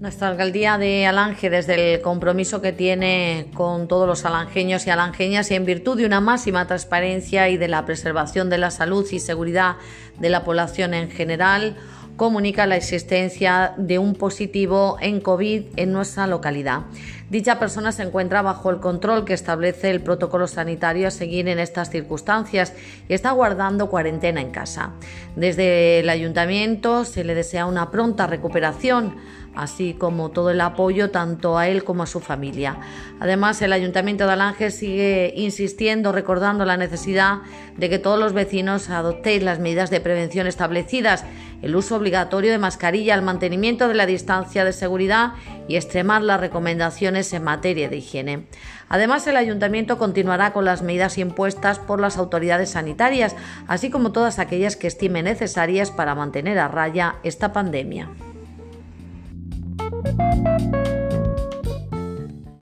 Nuestra alcaldía de Alange, desde el compromiso que tiene con todos los alangeños y alangeñas y en virtud de una máxima transparencia y de la preservación de la salud y seguridad de la población en general, comunica la existencia de un positivo en COVID en nuestra localidad. Dicha persona se encuentra bajo el control que establece el protocolo sanitario a seguir en estas circunstancias y está guardando cuarentena en casa. Desde el ayuntamiento se le desea una pronta recuperación así como todo el apoyo tanto a él como a su familia. Además, el Ayuntamiento de Alange sigue insistiendo, recordando la necesidad de que todos los vecinos adoptéis las medidas de prevención establecidas, el uso obligatorio de mascarilla, el mantenimiento de la distancia de seguridad y extremar las recomendaciones en materia de higiene. Además, el Ayuntamiento continuará con las medidas impuestas por las autoridades sanitarias, así como todas aquellas que estime necesarias para mantener a raya esta pandemia.